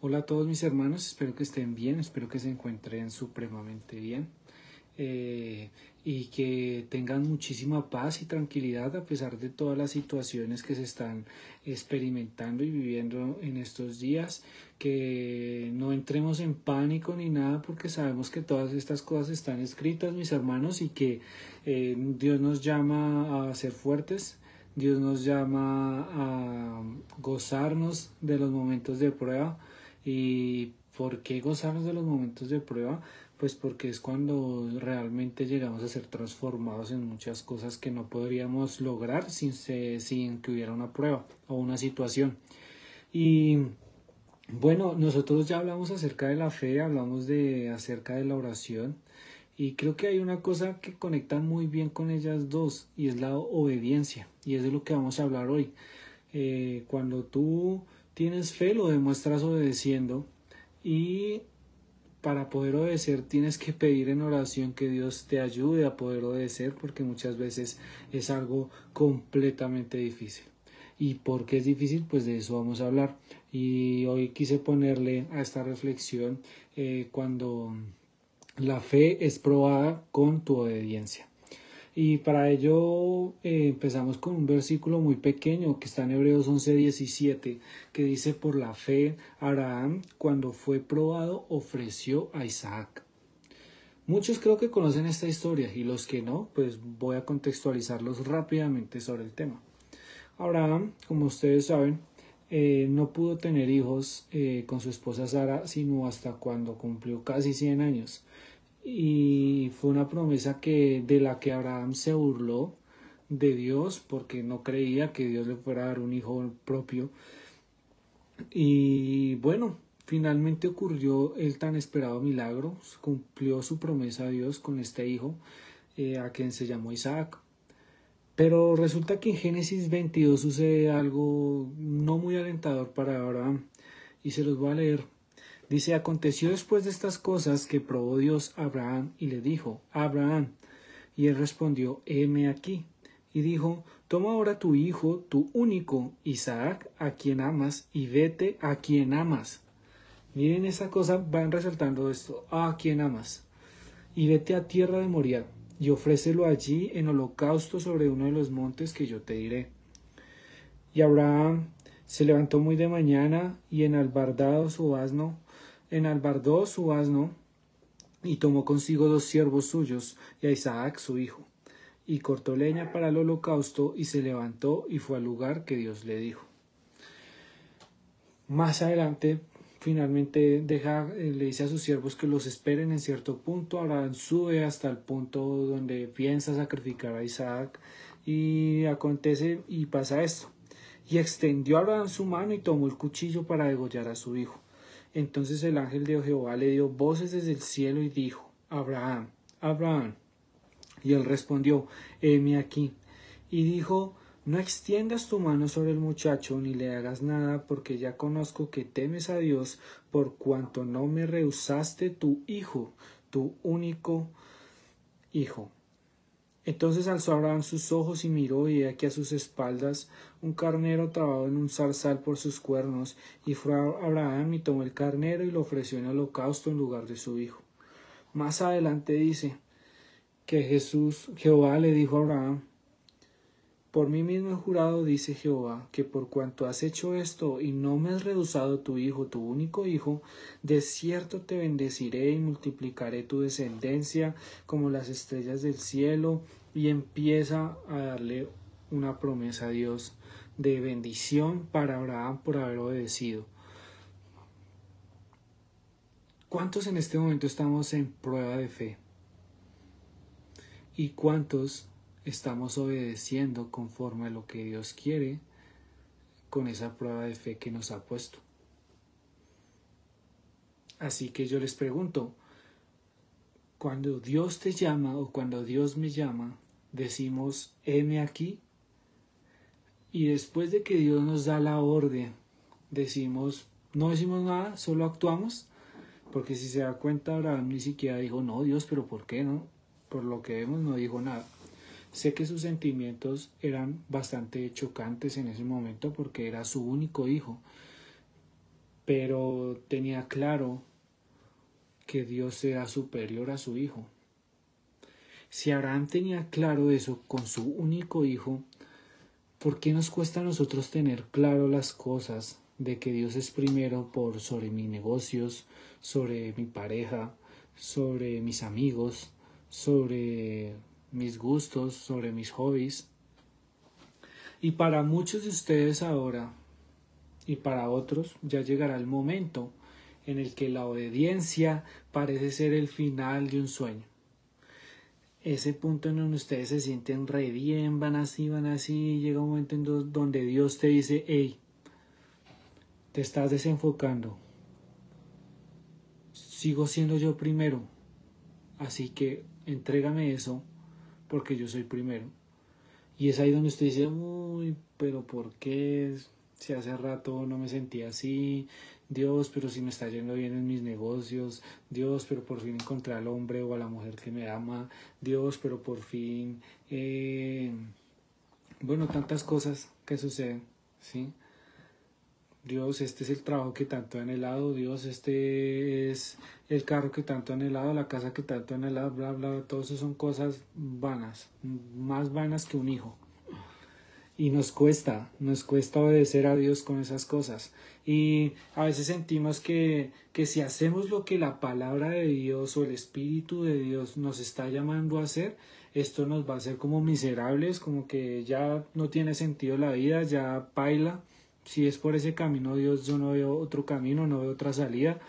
Hola a todos mis hermanos, espero que estén bien, espero que se encuentren supremamente bien eh, y que tengan muchísima paz y tranquilidad a pesar de todas las situaciones que se están experimentando y viviendo en estos días, que no entremos en pánico ni nada porque sabemos que todas estas cosas están escritas mis hermanos y que eh, Dios nos llama a ser fuertes. Dios nos llama a gozarnos de los momentos de prueba, ¿Y por qué gozarnos de los momentos de prueba? Pues porque es cuando realmente llegamos a ser transformados en muchas cosas que no podríamos lograr sin, sin que hubiera una prueba o una situación. Y bueno, nosotros ya hablamos acerca de la fe, hablamos de acerca de la oración y creo que hay una cosa que conecta muy bien con ellas dos y es la obediencia y es de lo que vamos a hablar hoy. Eh, cuando tú tienes fe, lo demuestras obedeciendo y para poder obedecer tienes que pedir en oración que Dios te ayude a poder obedecer porque muchas veces es algo completamente difícil. ¿Y por qué es difícil? Pues de eso vamos a hablar. Y hoy quise ponerle a esta reflexión eh, cuando la fe es probada con tu obediencia. Y para ello eh, empezamos con un versículo muy pequeño que está en Hebreos 11:17, que dice, por la fe, Abraham, cuando fue probado, ofreció a Isaac. Muchos creo que conocen esta historia y los que no, pues voy a contextualizarlos rápidamente sobre el tema. Abraham, como ustedes saben, eh, no pudo tener hijos eh, con su esposa Sara sino hasta cuando cumplió casi 100 años y fue una promesa que de la que Abraham se burló de Dios porque no creía que Dios le fuera a dar un hijo propio. Y bueno finalmente ocurrió el tan esperado milagro. Cumplió su promesa a Dios con este hijo eh, a quien se llamó Isaac. Pero resulta que en Génesis 22 sucede algo no muy alentador para Abraham y se los voy a leer Dice, aconteció después de estas cosas que probó Dios a Abraham y le dijo, Abraham. Y él respondió, heme aquí. Y dijo, toma ahora tu hijo, tu único, Isaac, a quien amas, y vete a quien amas. Miren esa cosa, van resaltando esto, a quien amas. Y vete a tierra de Moriah, y ofrécelo allí en holocausto sobre uno de los montes que yo te diré. Y Abraham se levantó muy de mañana, y en albardado su asno, enalbardó su asno y tomó consigo dos siervos suyos y a Isaac su hijo, y cortó leña para el holocausto y se levantó y fue al lugar que Dios le dijo. Más adelante, finalmente eh, le dice a sus siervos que los esperen en cierto punto. Abraham sube hasta el punto donde piensa sacrificar a Isaac y acontece y pasa esto. Y extendió Abraham su mano y tomó el cuchillo para degollar a su hijo. Entonces el ángel de Jehová le dio voces desde el cielo y dijo, Abraham, Abraham. Y él respondió, heme aquí. Y dijo, no extiendas tu mano sobre el muchacho ni le hagas nada, porque ya conozco que temes a Dios, por cuanto no me rehusaste tu hijo, tu único hijo. Entonces alzó Abraham sus ojos y miró, y aquí a sus espaldas un carnero trabado en un zarzal por sus cuernos, y fue Abraham y tomó el carnero y lo ofreció en holocausto en lugar de su hijo. Más adelante dice que Jesús, Jehová le dijo a Abraham, por mí mismo he jurado, dice Jehová, que por cuanto has hecho esto y no me has rehusado tu hijo, tu único hijo, de cierto te bendeciré y multiplicaré tu descendencia como las estrellas del cielo, y empieza a darle una promesa a Dios de bendición para Abraham por haber obedecido. ¿Cuántos en este momento estamos en prueba de fe? ¿Y cuántos estamos obedeciendo conforme a lo que Dios quiere con esa prueba de fe que nos ha puesto. Así que yo les pregunto, cuando Dios te llama o cuando Dios me llama, decimos, heme aquí. Y después de que Dios nos da la orden, decimos, no decimos nada, solo actuamos. Porque si se da cuenta, Abraham ni siquiera dijo, no, Dios, pero ¿por qué no? Por lo que vemos, no dijo nada. Sé que sus sentimientos eran bastante chocantes en ese momento porque era su único hijo. pero tenía claro que Dios era superior a su hijo. Si Abraham tenía claro eso con su único hijo, ¿por qué nos cuesta a nosotros tener claro las cosas de que Dios es primero por sobre mis negocios, sobre mi pareja, sobre mis amigos, sobre mis gustos, sobre mis hobbies? Y para muchos de ustedes ahora, y para otros, ya llegará el momento en el que la obediencia parece ser el final de un sueño ese punto en donde ustedes se sienten re bien, van así, van así, llega un momento en donde Dios te dice, hey, te estás desenfocando, sigo siendo yo primero, así que entrégame eso porque yo soy primero. Y es ahí donde usted dice, uy, pero ¿por qué? Si hace rato no me sentía así, Dios, pero si me está yendo bien en mis negocios, Dios, pero por fin encontré al hombre o a la mujer que me ama, Dios, pero por fin, eh, bueno, tantas cosas que suceden, ¿sí? Dios, este es el trabajo que tanto he anhelado, Dios, este es el carro que tanto he anhelado, la casa que tanto he anhelado, bla, bla, todo eso son cosas vanas, más vanas que un hijo. Y nos cuesta, nos cuesta obedecer a Dios con esas cosas. Y a veces sentimos que, que si hacemos lo que la palabra de Dios o el Espíritu de Dios nos está llamando a hacer, esto nos va a hacer como miserables, como que ya no tiene sentido la vida, ya baila. Si es por ese camino, Dios, yo no veo otro camino, no veo otra salida.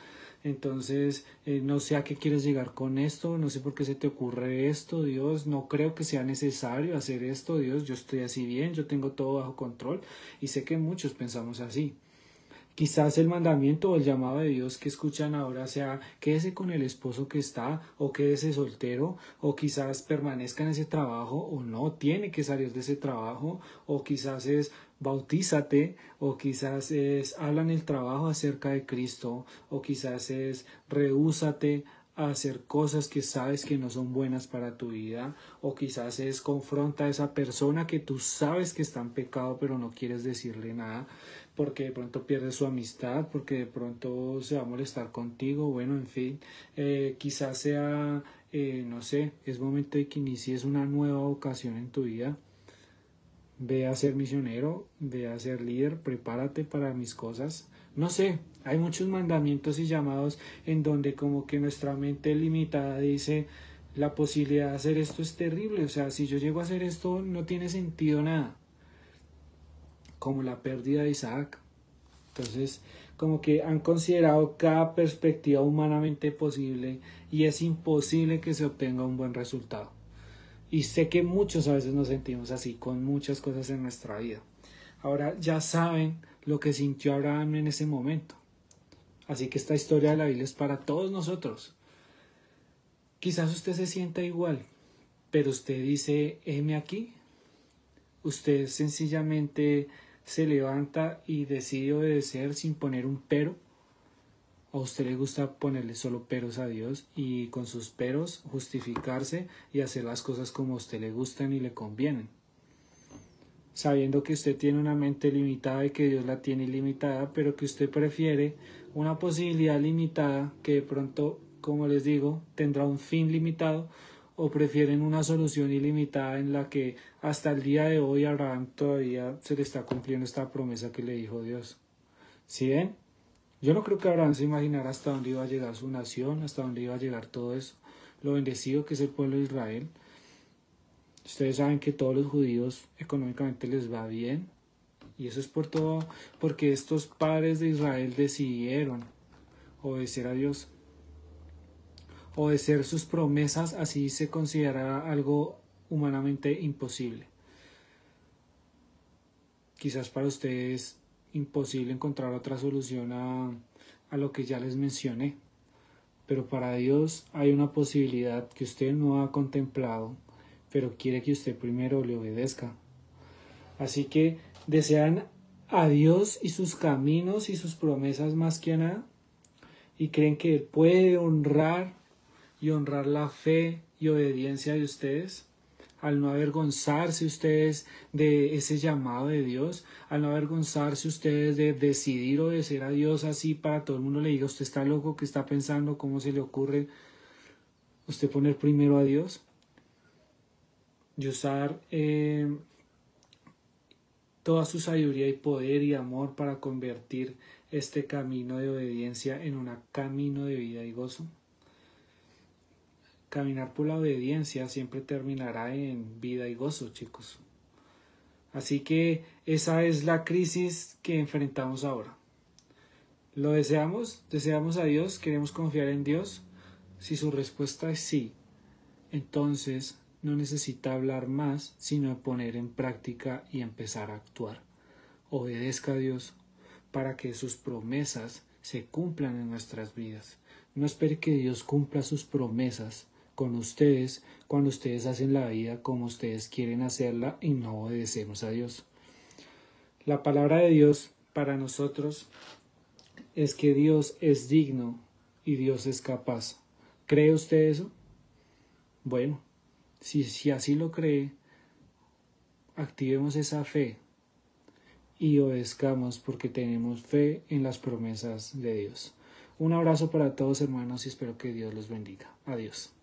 Entonces, eh, no sé a qué quieres llegar con esto, no sé por qué se te ocurre esto, Dios, no creo que sea necesario hacer esto, Dios, yo estoy así bien, yo tengo todo bajo control y sé que muchos pensamos así. Quizás el mandamiento o el llamado de Dios que escuchan ahora sea quédese con el esposo que está o quédese soltero o quizás permanezca en ese trabajo o no tiene que salir de ese trabajo o quizás es bautízate o quizás es habla en el trabajo acerca de Cristo o quizás es rehúsate a hacer cosas que sabes que no son buenas para tu vida o quizás es confronta a esa persona que tú sabes que está en pecado pero no quieres decirle nada porque de pronto pierde su amistad, porque de pronto se va a molestar contigo, bueno, en fin, eh, quizás sea, eh, no sé, es momento de que inicies una nueva ocasión en tu vida. Ve a ser misionero, ve a ser líder, prepárate para mis cosas. No sé, hay muchos mandamientos y llamados en donde como que nuestra mente limitada dice, la posibilidad de hacer esto es terrible, o sea, si yo llego a hacer esto no tiene sentido nada como la pérdida de Isaac. Entonces, como que han considerado cada perspectiva humanamente posible y es imposible que se obtenga un buen resultado. Y sé que muchos a veces nos sentimos así con muchas cosas en nuestra vida. Ahora ya saben lo que sintió Abraham en ese momento. Así que esta historia de la Biblia es para todos nosotros. Quizás usted se sienta igual, pero usted dice, heme aquí. Usted sencillamente se levanta y decide obedecer sin poner un pero. A usted le gusta ponerle solo peros a Dios y con sus peros justificarse y hacer las cosas como a usted le gustan y le convienen. Sabiendo que usted tiene una mente limitada y que Dios la tiene ilimitada, pero que usted prefiere una posibilidad limitada que de pronto, como les digo, tendrá un fin limitado o prefieren una solución ilimitada en la que hasta el día de hoy Abraham todavía se le está cumpliendo esta promesa que le dijo Dios. ¿Sí ven? Yo no creo que Abraham se imaginara hasta dónde iba a llegar su nación, hasta dónde iba a llegar todo eso, lo bendecido que es el pueblo de Israel. Ustedes saben que todos los judíos económicamente les va bien, y eso es por todo, porque estos padres de Israel decidieron obedecer a Dios obedecer sus promesas así se considera algo humanamente imposible. Quizás para ustedes es imposible encontrar otra solución a, a lo que ya les mencioné, pero para Dios hay una posibilidad que usted no ha contemplado, pero quiere que usted primero le obedezca. Así que desean a Dios y sus caminos y sus promesas más que a nada, y creen que puede honrar y honrar la fe y obediencia de ustedes? Al no avergonzarse ustedes de ese llamado de Dios, al no avergonzarse ustedes de decidir obedecer a Dios así para todo el mundo le diga, usted está loco, ¿qué está pensando? ¿Cómo se le ocurre usted poner primero a Dios? Y usar eh, toda su sabiduría y poder y amor para convertir este camino de obediencia en un camino de vida y gozo. Caminar por la obediencia siempre terminará en vida y gozo, chicos. Así que esa es la crisis que enfrentamos ahora. ¿Lo deseamos? ¿Deseamos a Dios? ¿Queremos confiar en Dios? Si su respuesta es sí, entonces no necesita hablar más, sino poner en práctica y empezar a actuar. Obedezca a Dios para que sus promesas se cumplan en nuestras vidas. No espere que Dios cumpla sus promesas con ustedes cuando ustedes hacen la vida como ustedes quieren hacerla y no obedecemos a Dios. La palabra de Dios para nosotros es que Dios es digno y Dios es capaz. ¿Cree usted eso? Bueno, si, si así lo cree, activemos esa fe y obedezcamos porque tenemos fe en las promesas de Dios. Un abrazo para todos hermanos y espero que Dios los bendiga. Adiós.